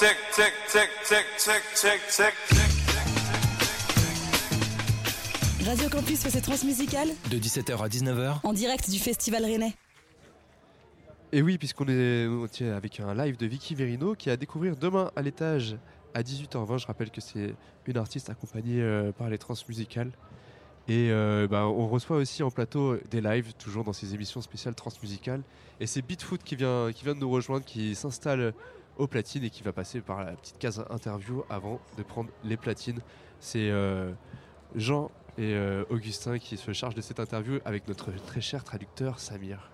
Tick, tick, tick, tick, tick, tick, tick. Radio Campus fait ses transmusicales De 17h à 19h, en direct du Festival Rennais. Et oui, puisqu'on est avec un live de Vicky Verino qui a à découvrir demain à l'étage à 18h20. Je rappelle que c'est une artiste accompagnée euh, par les transmusicales. Et euh, bah, on reçoit aussi en plateau des lives, toujours dans ces émissions spéciales transmusicales. Et c'est Beatfoot qui vient, qui vient de nous rejoindre, qui s'installe aux platines et qui va passer par la petite case interview avant de prendre les platines. C'est euh, Jean et euh, Augustin qui se chargent de cette interview avec notre très cher traducteur Samir.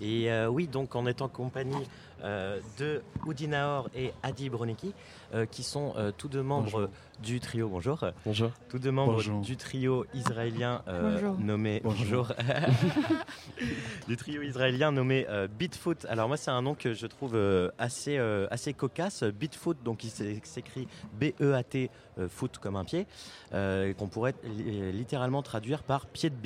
Et euh, oui, donc en compagnie euh, de Oudinaor et Adi Broneki, euh, qui sont euh, tous deux membres du trio. Bonjour. Bonjour. Tous deux membres Bonjour. du trio israélien euh, nommé Bonjour. du trio israélien nommé euh, Beatfoot. Alors moi c'est un nom que je trouve euh, assez euh, assez cocasse. Beatfoot, donc il s'é- s'écrit B-E-A-T euh, foot comme un pied, euh, qu'on pourrait li- littéralement traduire par pied de.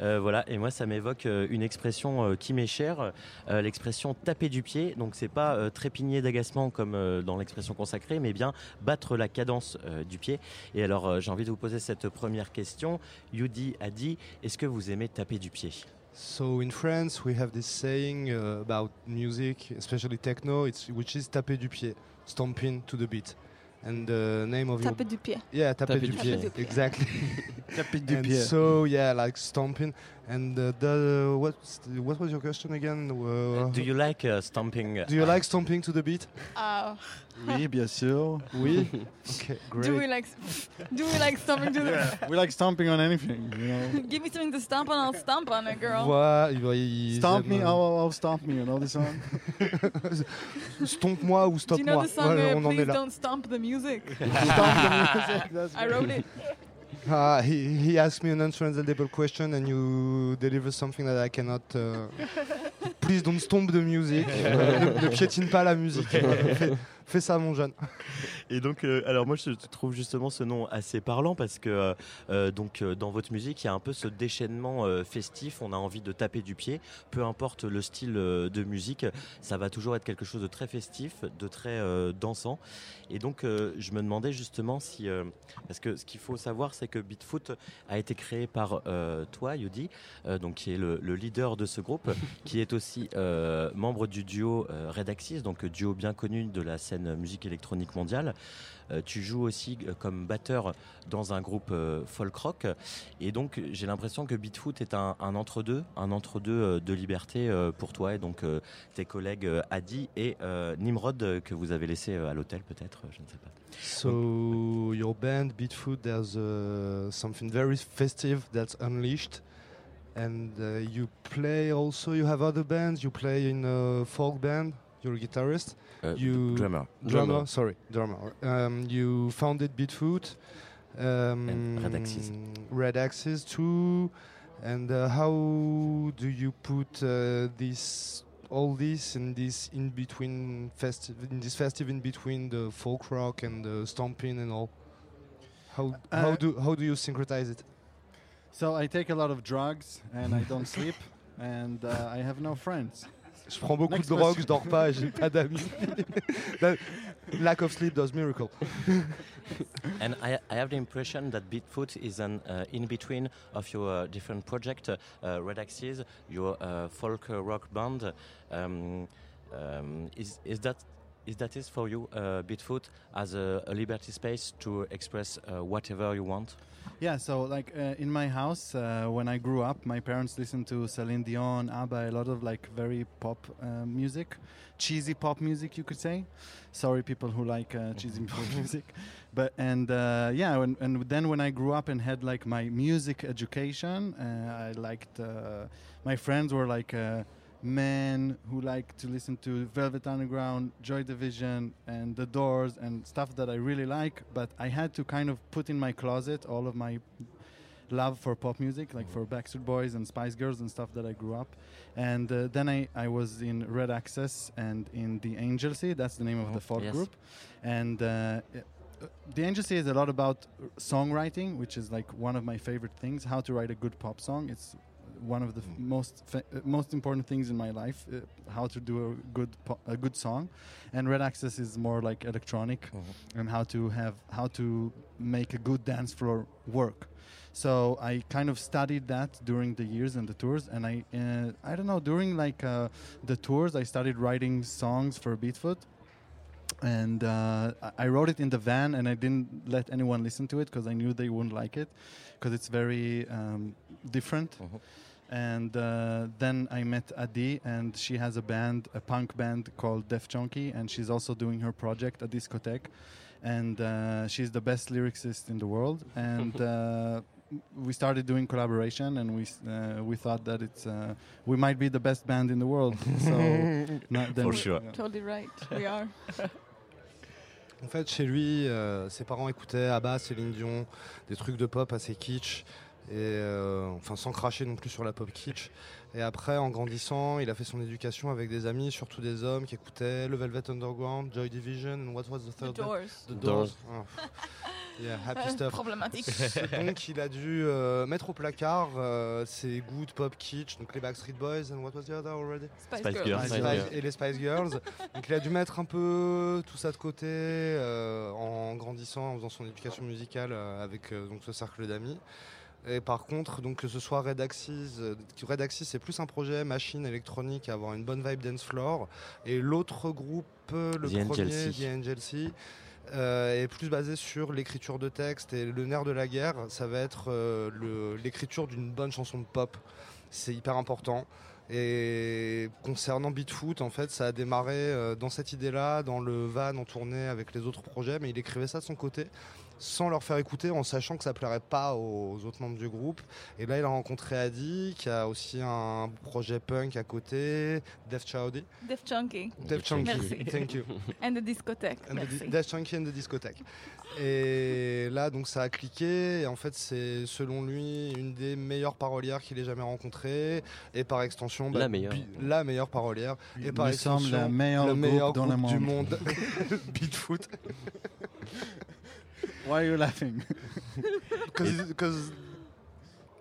Euh, voilà. Et moi ça m'évoque euh, une expression euh, qui m'est chère, euh, l'expression taper du pied. Donc c'est pas euh, trépigner d'agacement comme euh, dans l'expression consacrée, mais bien battre la cadence euh, du pied. Et alors euh, j'ai envie de vous poser cette première question. Yudi a dit, est-ce que vous aimez taper du pied? So in France, we have this saying uh, about music, especially techno, it's, which is taper du pied, stomping to the beat. And the name of your Taper du pied. yeah, taper, Taper du du pied, pied. exactly. Tapis du and pied. so yeah, like stomping. And uh, the what what was your question again? Uh, Do you like uh, stomping? do you like stomping to the beat? Uh, Oui, bien sûr. Oui. okay, great. do we like do we like stomping to the Yeah, we like stomping on anything, you know. Give me something to stomp on, I'll stomp on it, girl. Voilà, il Stomp ils me, aiment, oh, oh, stomp me, you know the song? Stomp-moi ou Do you know stop-moi. the song Voilà, uh, on en est Please. Don't Stomp the Music? stomp the music, that's I wrote it. Ah, he, he asked me an untranslatable question and you deliver something that I cannot. uh, Please don't stomp the music. Ne, ne piétine pas la musique. fais, fais ça, mon jeune. Et donc, euh, alors moi, je trouve justement ce nom assez parlant parce que euh, euh, donc euh, dans votre musique, il y a un peu ce déchaînement festif. On a envie de taper du pied, peu importe le style de musique, ça va toujours être quelque chose de très festif, de très dansant. Et donc, je me demandais justement si, parce que ce qu'il faut savoir, c'est que Beatfoot a été créé par toi, Yudi, donc qui est le, le leader de ce groupe, qui est aussi membre du duo Red Axis, donc duo bien connu de la scène musique électronique mondiale. Euh, tu joues aussi euh, comme batteur dans un groupe euh, folk rock, et donc j'ai l'impression que Beatfoot est un, entre-deux, un entre-deux de liberté pour toi et donc tes collègues Adi et Nimrod que vous avez laissé à l'hôtel peut-être, je ne sais pas. So, your band, Beatfoot, there's uh, something very festive that's unleashed. And uh, you play also, you have other bands, you play in a folk band, you're a guitarist. Euh, You- drummer. Drummer, sorry, drummer. Um, you founded Beatfoot. Um, And Red Axis. Red Axis too. And uh, how do you put uh, this, all this in this in between festive, in this festive in between the folk rock and the stomping and all? How how Uh, do how do you syncretize it? So I take a lot of drugs and I don't sleep and uh, I have no friends. Je prends beaucoup Next de drogue, je dors pas, j'ai pas d'amis. Lack of sleep does miracle. And I, I have the impression that Beatfoot is an uh, in between of your uh, different project, uh, uh, Red Axis, your uh, folk uh, rock band. Um, um, is is that is that is for you, uh, Beatfoot, as a, a liberty space to express uh, whatever you want? Yeah, so like uh, in my house, uh, when I grew up, my parents listened to Celine Dion, ABBA, a lot of like very pop uh, music, cheesy pop music, you could say. Sorry, people who like uh, cheesy pop music, but and uh, yeah, when, and then when I grew up and had like my music education, uh, I liked. Uh, my friends were like. Men who like to listen to Velvet Underground, Joy Division, and The Doors, and stuff that I really like. But I had to kind of put in my closet all of my love for pop music, like for Backstreet Boys and Spice Girls and stuff that I grew up. And uh, then I, I was in Red Access and in the Angel Sea. That's the name of the folk Yes. group. And uh, uh, the Angel Sea is a lot about songwriting, which is like one of my favorite things. How to write a good pop song. It's one of the f- most fa- uh, most important things in my life. Uh, how to do a good a good song, and Red Access is more like electronic, and how to have how to make a good dance floor work. So I kind of studied that during the years and the tours, and I uh, I don't know during like uh, the tours I started writing songs for Beatfoot, and uh, I- wrote it in the van, and I didn't let anyone listen to it because I knew they wouldn't like it, because it's very um, different. And uh, then I met Adi, and she has a band, a punk band called Def Chunky, and she's also doing her project, a discotheque. And uh, she's the best lyricist in the world. And uh, we started doing collaboration, and we uh, we thought that it's uh, we might be the best band in the world. So not- then- For sure. yeah. Totally right. We are. En fait, chez lui, euh, ses parents écoutaient Abba, Céline Dion, des trucs de pop assez kitsch, et euh, enfin sans cracher non plus sur la pop kitsch. Et après, en grandissant, il a fait son éducation avec des amis, surtout des hommes qui écoutaient le Velvet Underground, Joy Division, and what was the The third? band? doors. The Doors. Doors. Oh. Yeah, happy Uh, stuff. problematique. donc il a dû euh, mettre au placard euh, ses goûts de pop kitsch, donc les Backstreet Boys, and what was the other already? Spice, Spice Girls. Girls. et les Spice Girls. Donc il a dû mettre un peu tout ça de côté euh, en grandissant, en faisant son éducation musicale euh, avec euh, donc ce cercle d'amis. Et par contre, donc que ce soit Red Axis, euh, Red Axis c'est plus un projet machine électronique avoir une bonne vibe dance floor. Et l'autre groupe, euh, le The premier, Sea. The Sea, euh, est plus basé sur l'écriture de texte et le nerf de la guerre, ça va être euh, l'écriture d'une bonne chanson de pop. C'est hyper important. Et concernant Beatfoot, en fait, ça a démarré euh, dans cette idée-là, dans le van en tournée avec les autres projets, mais il écrivait ça de son côté, sans leur faire écouter, en sachant que ça plairait pas aux autres membres du groupe. Et là, il a rencontré Adi, qui a aussi un projet punk à côté, Def Chowdy. Def Chunky. Def Chunky, Merci. thank you. And the discothèque. And the Merci. Def Chunky and the discothèque. Et là, donc, ça a cliqué. Et en fait, c'est selon lui une des meilleures parolières qu'il ait jamais rencontrées. Et par extension, bah, La meilleure. bi- la meilleure parolière. Et par extension, le meilleur le meilleur groupe dans le groupe du monde. monde. Beatfoot. Why are you laughing? Because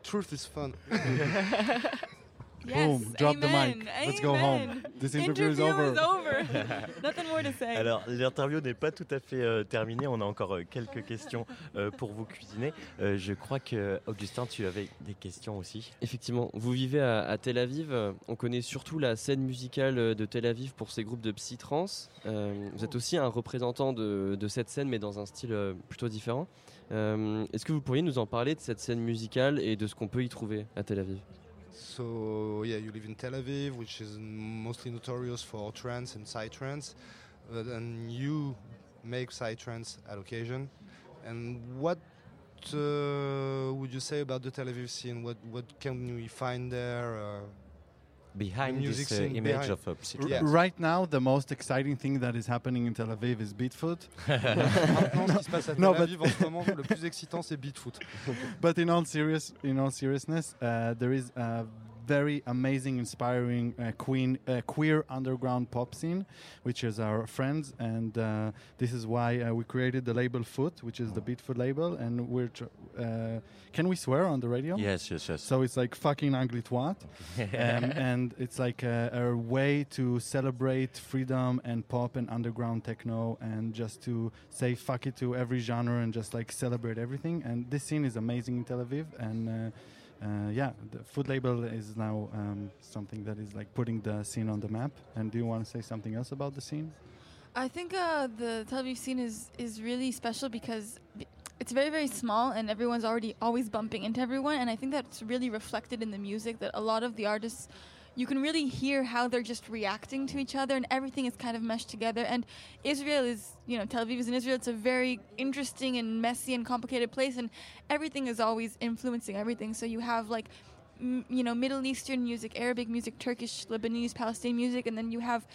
truth is fun. Yes, Boom, drop the mic. amen, Let's go home. amen. This interview is over. over. Nothing more to say. Alors, l'interview n'est pas tout à fait euh, terminée. On a encore euh, quelques questions euh, pour vous cuisiner. Euh, je crois que, Augustin, tu avais des questions aussi. Effectivement, vous vivez à, à Tel Aviv. On connaît surtout la scène musicale de Tel Aviv pour ses groupes de psy-trance. Euh, vous êtes aussi un représentant de, de cette scène, mais dans un style plutôt différent. Euh, Est-ce que vous pourriez nous en parler de cette scène musicale et de ce qu'on peut y trouver à Tel Aviv? So yeah, you live in Tel Aviv, which is mostly notorious for trance and psytrance, uh, and you make psytrance at occasion. And what uh, would you say about the Tel Aviv scene? What what can we find there? Uh, Behind music this uh, image behind- of a R- psytrance. Yes. Right now, the most exciting thing that is happening in Tel Aviv is Beatfoot. Maintenant, ce qui se passe à Tel No, but- Aviv en ce moment, le plus excitant, c'est Beatfoot. but in all serious, in all seriousness, uh, there is a very amazing, inspiring uh, queen, uh, queer underground pop scene, which is our friends. And uh, this is why uh, we created the label Foot, which is the Beatfoot label. And we're. Tr- uh, can we swear on the radio? Yes, yes, yes. So it's like fucking ugly twat. um, and it's like a, a way to celebrate freedom and pop and underground techno and just to say fuck it to every genre and just like celebrate everything. And this scene is amazing in Tel Aviv. And uh, yeah, the food label is now um, something that is like putting the scene on the map. And do you want to say something else about the scene? I think uh, the Tel Aviv scene is is really special because it's very very small and everyone's already always bumping into everyone and I think that's really reflected in the music that a lot of the artists you can really hear how they're just reacting to each other and everything is kind of meshed together. And Israel is you know Tel Aviv is in Israel. It's a very interesting and messy and complicated place and everything is always influencing everything. So you have like m- you know Middle Eastern music Arabic music Turkish Lebanese Palestinian music and then you have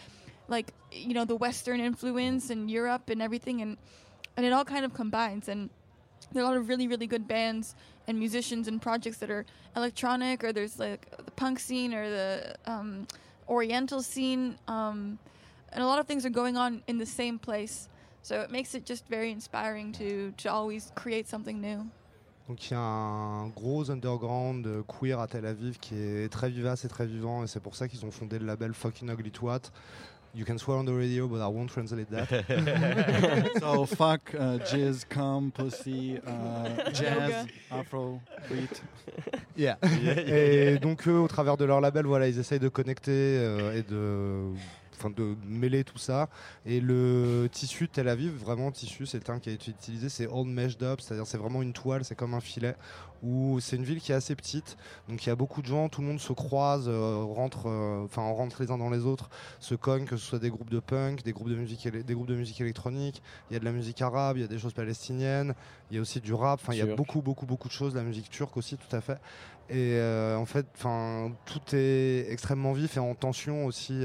like you know the western influence and europe and everything and and it all kind of combines. And there are a lot of really really good bands and musicians and projects that are electronic or there's like the punk scene or the um, oriental scene um, and a lot of things are going on in the same place so it makes it just very inspiring to to always create something new Donc il y a un gros underground euh, queer à Tel Aviv qui est très vivace et très vivant et c'est pour ça qu'ils ont fondé le label Fucking Ugly Twat. You can swear on the radio but I won't translate that. so fuck, uh, jizz, cum, pussy, uh, jazz, afro, beat. Yeah. Yeah, yeah, et yeah. donc eux, au travers de leur label, voilà, ils essayent de connecter euh, et de, enfin, de mêler tout ça. Et le tissu de Tel Aviv, vraiment tissu, c'est le terme qui a été utilisé, c'est old meshed up, c'est-à-dire c'est vraiment une toile, c'est comme un filet. Où c'est une ville qui est assez petite, donc il y a beaucoup de gens, tout le monde se croise, euh, rentre, euh, enfin on rentre les uns dans les autres, se cogne, que ce soit des groupes de punk, des groupes de musique, des groupes de musique électronique. Il y a de la musique arabe, il y a des choses palestiniennes, il y a aussi du rap. Enfin il y a beaucoup beaucoup beaucoup de choses, la musique turque aussi, tout à fait. Et euh, en fait, enfin, tout est extrêmement vif et en tension aussi.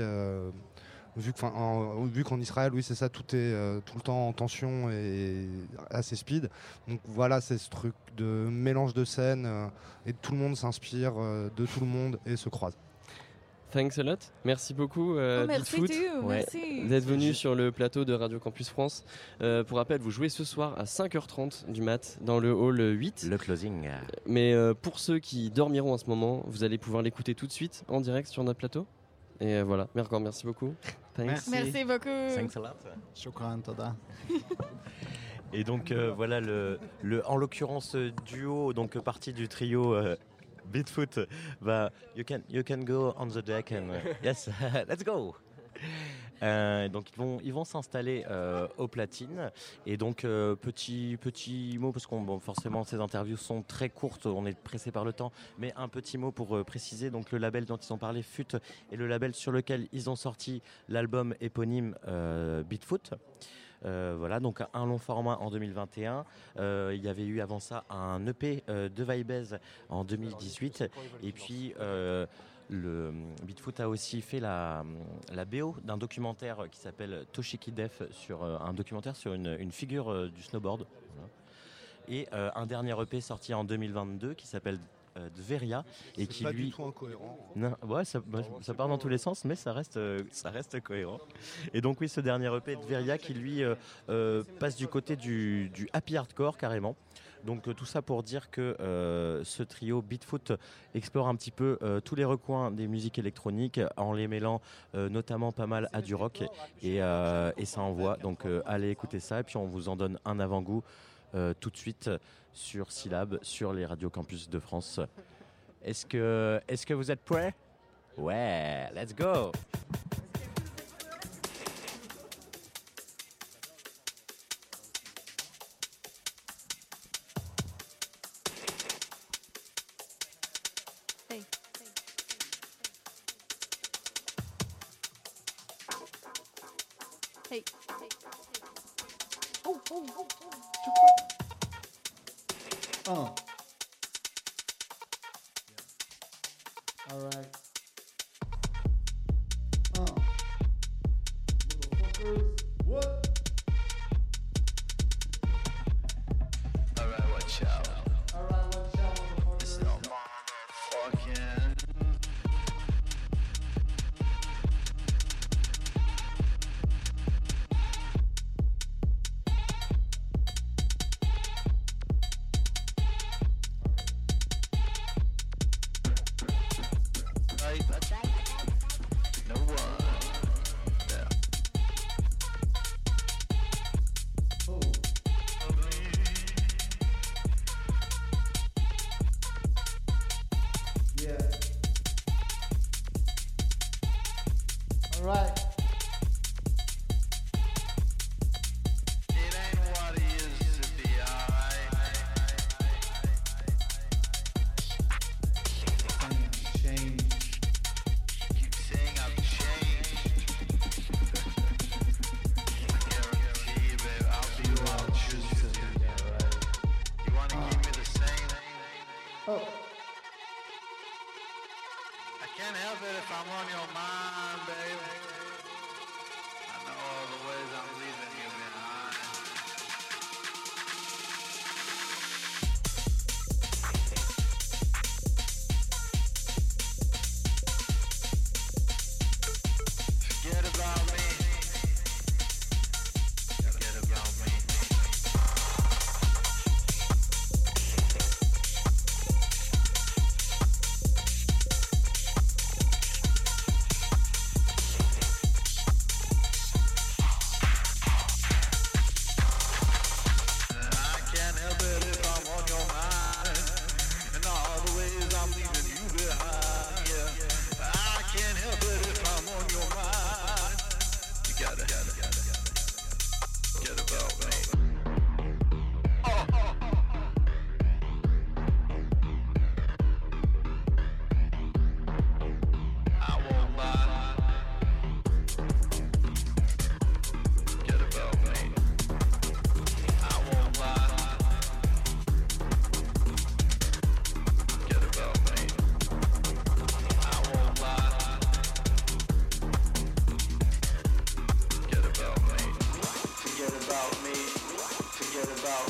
Vu qu'en Israël, oui, c'est ça, tout est euh, tout le temps en tension et assez speed. Donc voilà, c'est ce truc de mélange de scènes euh, et tout le monde s'inspire euh, de tout le monde et se croise. Thanks a lot. Merci beaucoup, euh, Oh, merci merci. d'être venu sur le plateau de Radio Campus France. Euh, pour rappel, vous jouez ce soir à 5h30 du mat dans le hall 8. Le closing. Mais euh, pour ceux qui dormiront en ce moment, vous allez pouvoir l'écouter tout de suite en direct sur notre plateau. Et euh, voilà, encore merci beaucoup. Thanks. Merci. merci beaucoup Thanks a lot. Shukran, toda. Et donc euh, voilà le, le en l'occurrence euh, duo donc euh, partie du trio euh, Beatfoot bah you can you can go on the deck and uh, yes let's go. Euh, donc ils vont ils vont s'installer euh, aux platines et donc euh, petit petit mot parce qu'on forcément ces interviews sont très courtes on est pressé par le temps mais un petit mot pour euh, préciser donc le label dont ils ont parlé FUT est le label sur lequel ils ont sorti l'album éponyme Beatfoot voilà, donc un long format en 2021. Euh, il y avait eu avant ça un EP de Vibez en 2018. Et puis le Beatfoot a aussi fait la, la BO d'un documentaire qui s'appelle Toshiki Def sur euh, un documentaire sur une, une figure euh, du snowboard. Voilà. Et euh, un dernier EP sorti en 2022 qui s'appelle euh, Dveria et qui pas lui du tout incohérent. non, ouais, ça, bah, ça part dans tous les sens, mais ça reste, euh, ça reste cohérent. Et donc oui, ce dernier EP de Veria qui lui passe du côté du, du happy hardcore carrément. Donc euh, tout ça pour dire que euh, ce trio Beatfoot explore un petit peu euh, tous les recoins des musiques électroniques en les mêlant notamment pas mal à du rock et, ça envoie. Donc allez écouter ça et puis on vous en donne un avant-goût tout de suite sur Syllab, sur les radios campus de France. Est-ce que, que vous êtes prêts? Ouais, let's go Peace.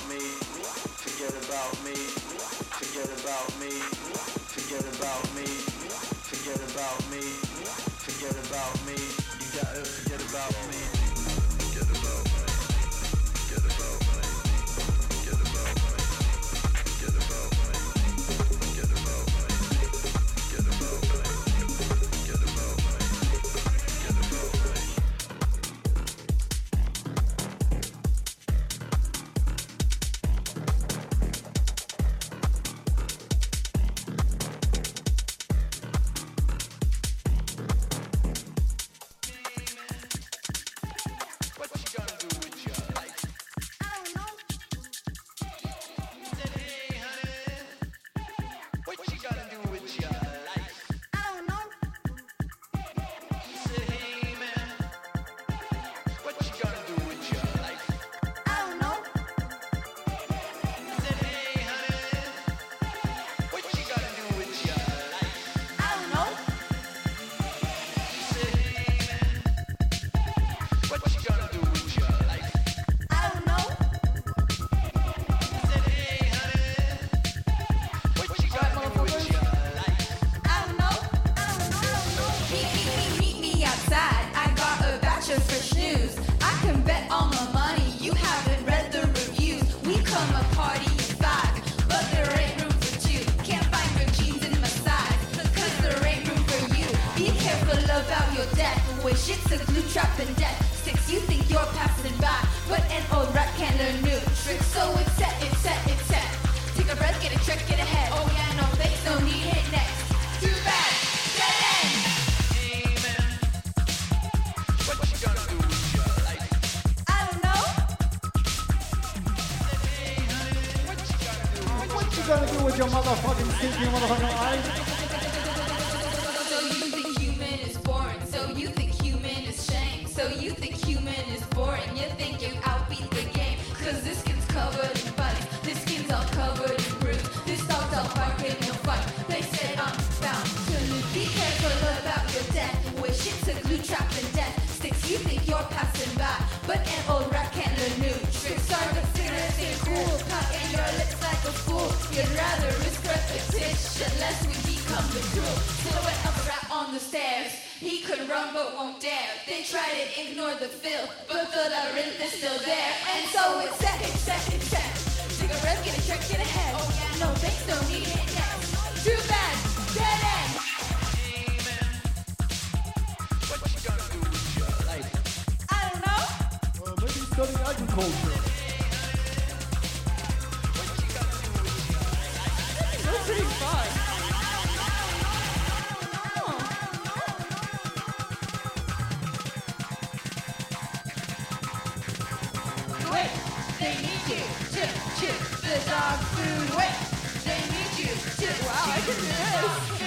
me, forget about me, forget about me, forget about me, forget about me, forget about me. The glue trap and death. sticks. you think you're passing by, but an old rat can learn new tricks. So it's set, it's set, it's set. Take a breath, get a check, get ahead. Oh yeah, no thanks, no need, hit next. Too bad, dead end. Amen. What you gonna do with your? I don't know. What you? What you gonna do with your motherfucking stinking motherfucking life? wrong but won't dare. They tried to ignore the filth, but the labyrinth is still there. And so it's second, second, second. Take a breath, get a check, get ahead. Oh yeah, no thanks, no need it next. Too bad, dead end. What you gonna do with your life? I don't know. Uh, maybe studying agriculture. They need you wow, I can do this.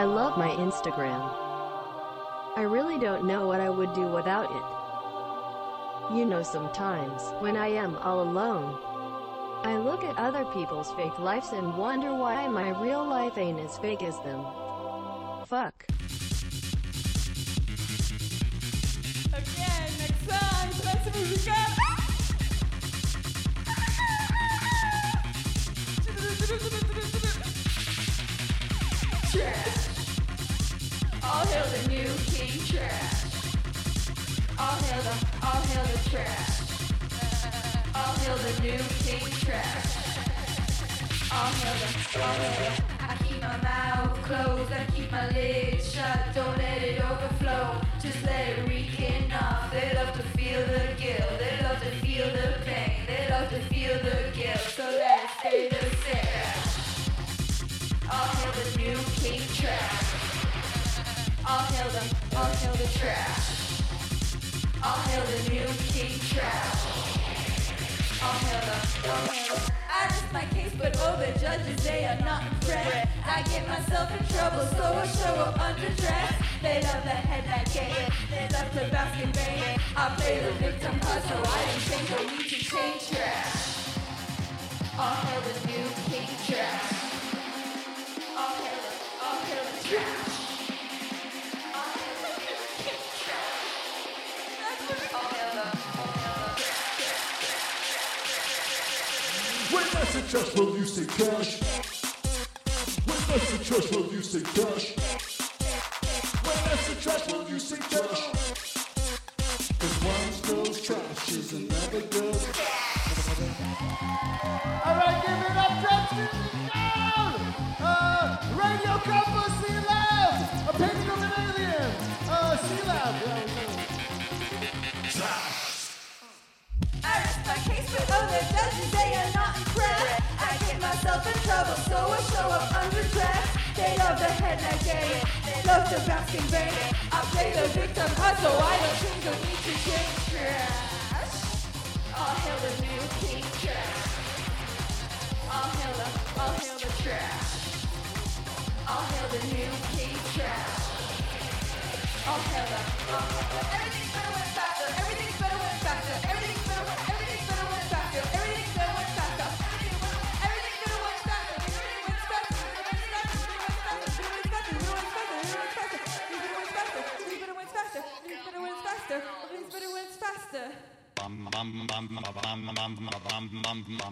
I love my Instagram. I really don't know what I would do without it. You know, sometimes, when I am all alone, I look at other people's fake lives and wonder why my real life ain't as fake as them. I keep my mouth closed, I keep my lids shut, don't let it overflow. Just let it reek enough. They love to feel the guilt, they love to feel the pain, they love to feel the guilt. So let it stay the same. All hail the new king trash. All hail the, all hail the trash. All hail the new king trash. All hail the, all hail the. I rest my case, but oh, the judges, they are not impressed. I get myself in trouble, so I show up underdressed. They love the headlight game, they love to bask in vain. I play the victim card, so I don't think I need to change trash. All hail the new king trash. Hail the, all hail the trash. successful, you say cash. When I'm successful, you say cash. When I'm successful, you say cash. Cause one girl's trash is another girl's cash. Case, oh, the judges, they are not impressed. I get myself in trouble, so I show up underdressed. They love the headlight game, they love the bask in vain. I play the victim card, so I don't think I need to change trash. All hail the new king trash. All hail the, all hail the trash. All hail the new king trash. All hail the, all hail the. Everything's better when faster. Everything's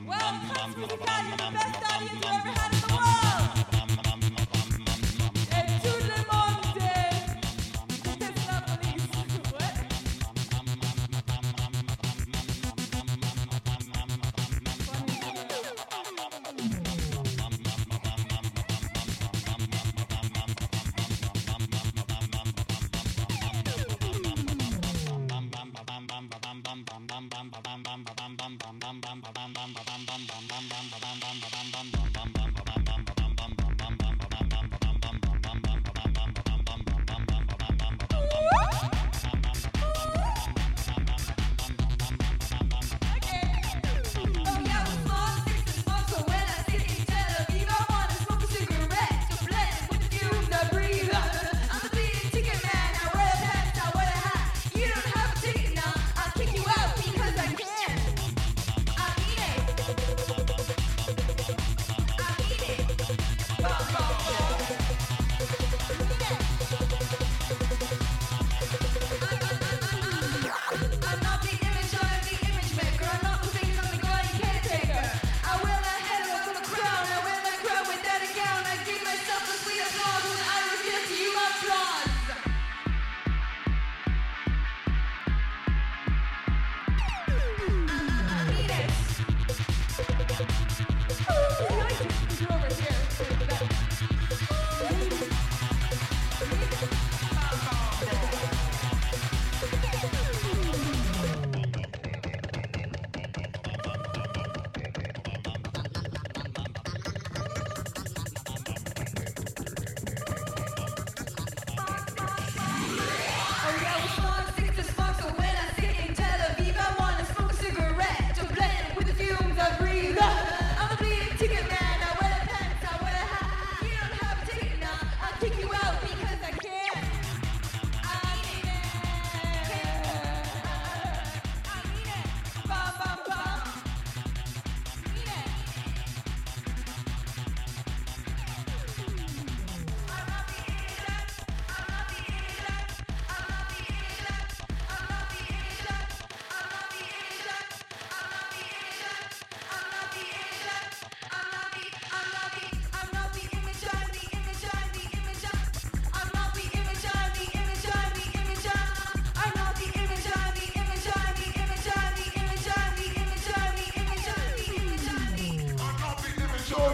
Well, since we've you the best audience you ever had in the world.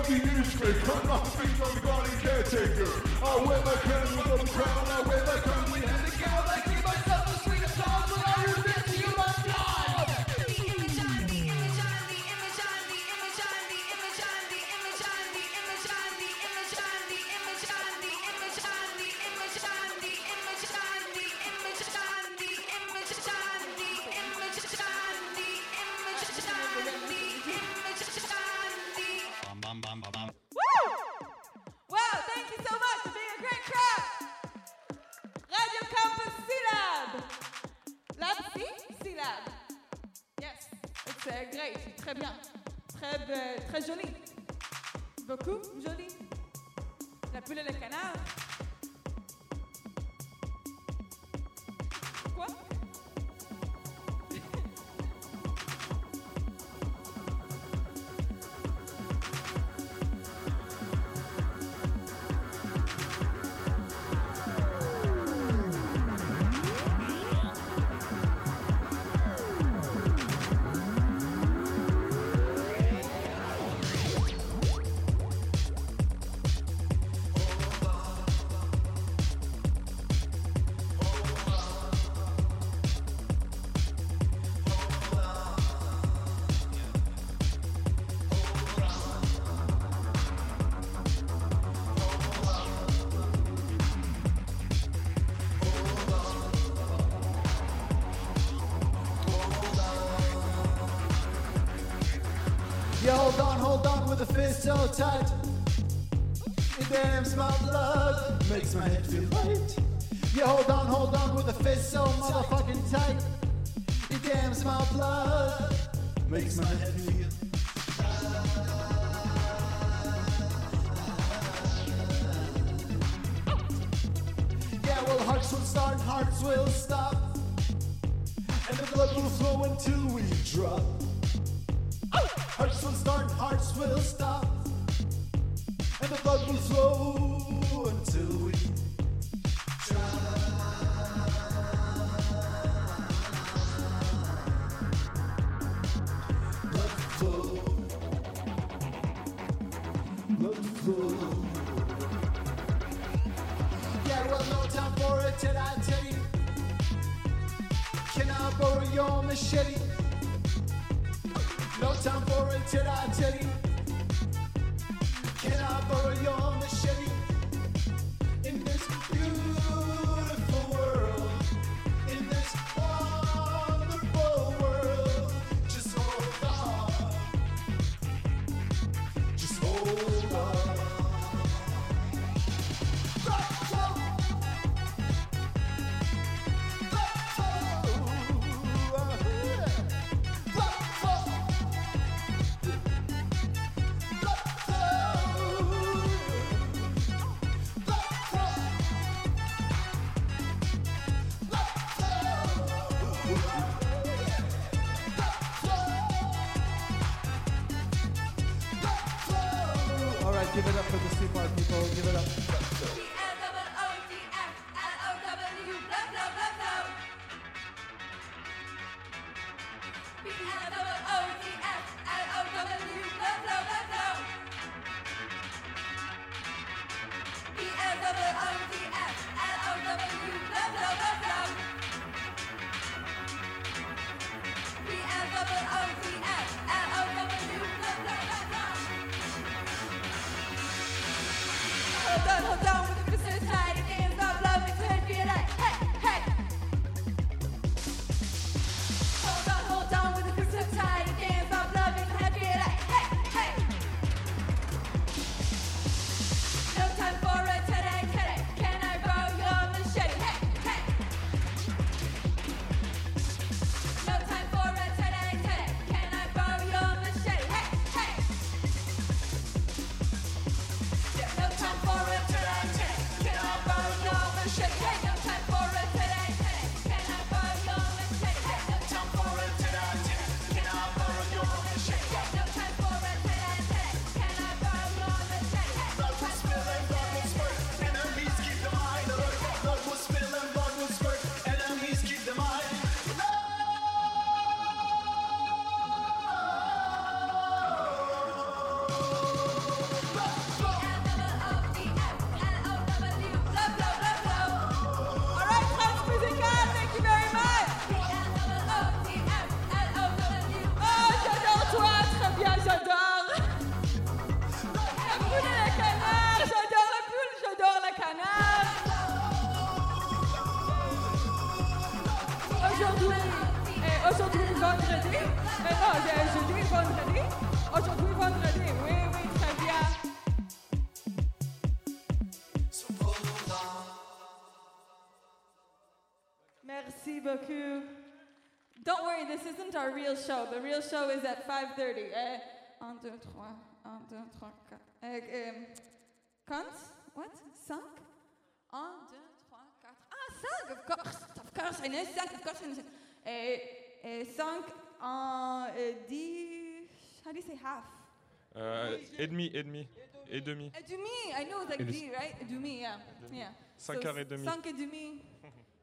The industry, I'm not speaking on the garden caretaker. I wear my crown with a crown, I wear my crown great, très bien. Très, très joli. Beaucoup joli. La poule et le canard. Hearts will start, hearts will stop. And the blood will flow until we drop. Hearts will start, hearts will stop. And the blood will flow machete? No time for it, did I tell you? Give it up for the C-Part people. Give it up. Show. The real show is at 5.30. Eh, 1, 2, 3, 1, 2, 3, 4. Eh, eh? What? 5? 1, 2, 3, 4. Ah, 5, of course. Of course, I know 5, of course I know 5. Et 5 en euh, 10... How do you say half? Euh, et demi, et demi, et demi. Et demi, I know it's like D, right? Et demi, yeah. yeah. Cinq heures et demie. 5 et demi.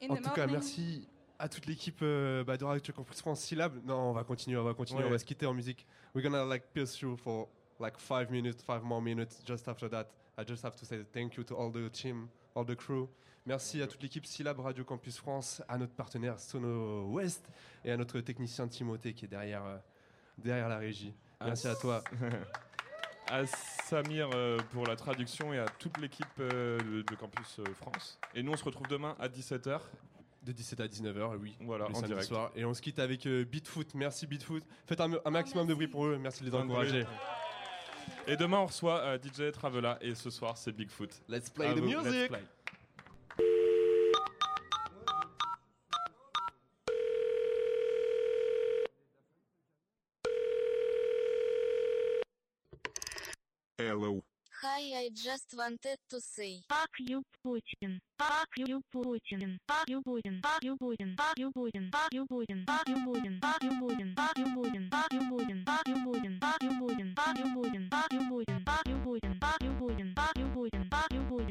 In En the tout cas, morning. merci à toute l'équipe euh, bah, de Radio Campus France Syllab. Non, on va continuer, on va continuer, Ouais. on va se quitter en musique. We're gonna like pursue for like five minutes, five more minutes. Just after that, I just have to say thank you to all the team, all the crew. Merci à toute l'équipe Syllab Radio Campus France, à notre partenaire Sono West et à notre technicien Timothée qui est derrière, euh, derrière la régie. Merci à toi. à Samir euh, pour la traduction et à toute l'équipe euh, de, de Campus euh, France. Et nous, on se retrouve demain à 17h. De 17 à 19h, oui. Voilà, le en samedi direct. soir. Et on se quitte avec euh, Beatfoot. Merci Beatfoot. Faites un, un maximum de bruit pour eux. Merci de les encourager. Et demain, on reçoit euh, DJ Travela et ce soir, c'est Bigfoot. Let's play À the vous, music. I just wanted to say. Fuck you, Putin. Fuck you, Putin. Fuck you, Putin. Fuck you, Putin. Fuck you, Putin. Fuck you, Putin. Fuck you, Putin. Fuck you, Putin. Fuck you, Putin. Fuck you, Putin. Fuck you, Putin. Fuck you, Putin. Fuck you, Putin. Fuck you, Putin. Fuck you, Putin. Fuck you, Putin. Fuck you, Putin. Fuck you, Putin.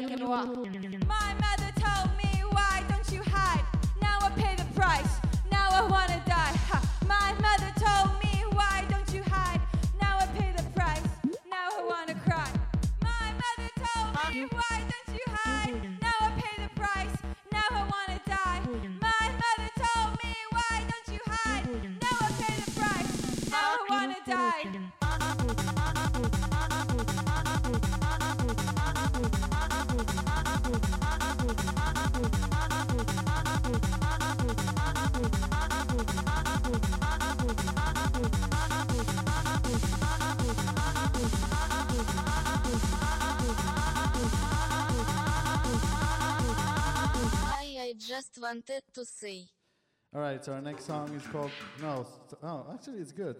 كنوا wanted to say. All right, so our next song is called no. Oh, actually, it's good.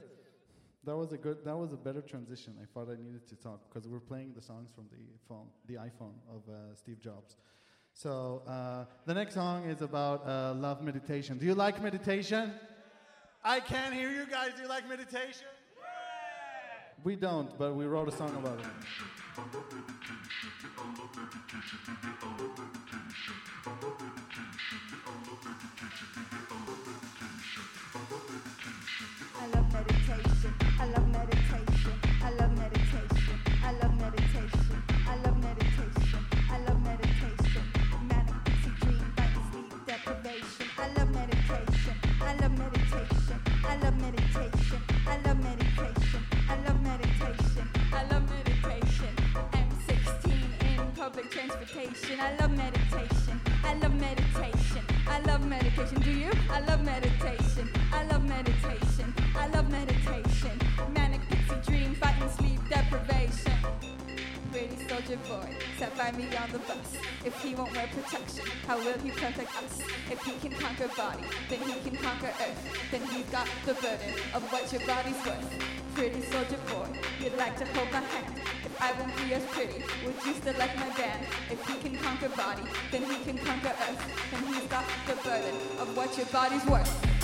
That was a good. That was a better transition. I thought I needed to talk because we're playing the songs from the phone, the iPhone of uh, Steve Jobs. So uh, the next song is about uh, love meditation. Do you like meditation? I can't hear you guys. Do you like meditation? We don't, but we wrote a song about it. Meditation. Do you? I love meditation. I love meditation. I love meditation, manic pixie dream, fighting sleep deprivation. Pretty soldier boy, sat by me on the bus. If he won't wear protection, how will he protect us? If he can conquer body, then he can conquer earth. Then he's got the burden of what your body's worth. Pretty soldier boy, you'd like to hold my hand. I won't be as pretty, would you still like my band? If he can conquer body, then he can conquer us. Then he's got the burden of what your body's worth.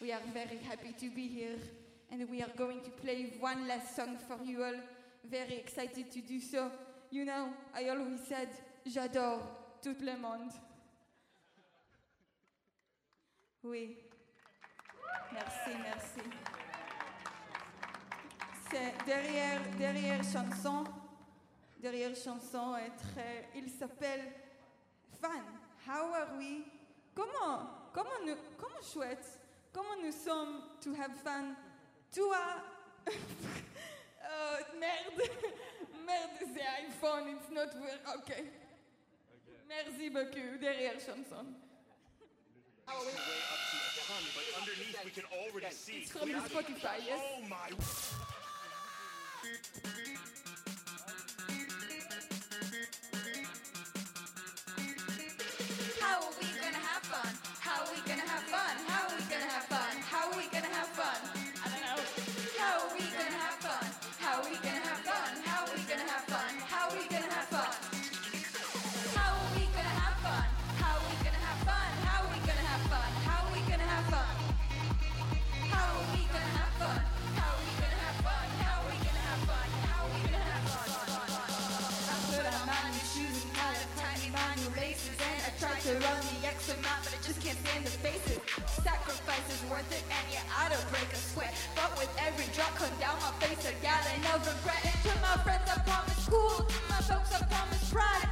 We are very happy to be here. And we are going to play one last song for you all. Very excited to do so. You know, I always said, j'adore tout le monde. Oui. Merci, merci. C'est derrière, derrière chanson. Derrière chanson est très. Il s'appelle Fan. How are we? Comment, comment nous, comment chouette, comment nous sommes to have fun? Toi, oh, merde, merde, c'est iPhone, it's not work. Ok. Merci beaucoup. Derrière chanson. It's from the Spotify, yes? Oh my. Beep, beep, beep. Sacrifice is worth it, and yeah, I don't break a sweat. But with every drop come down my face, a gallon of regret. To my friends, I promise cool. To my folks, I promise pride.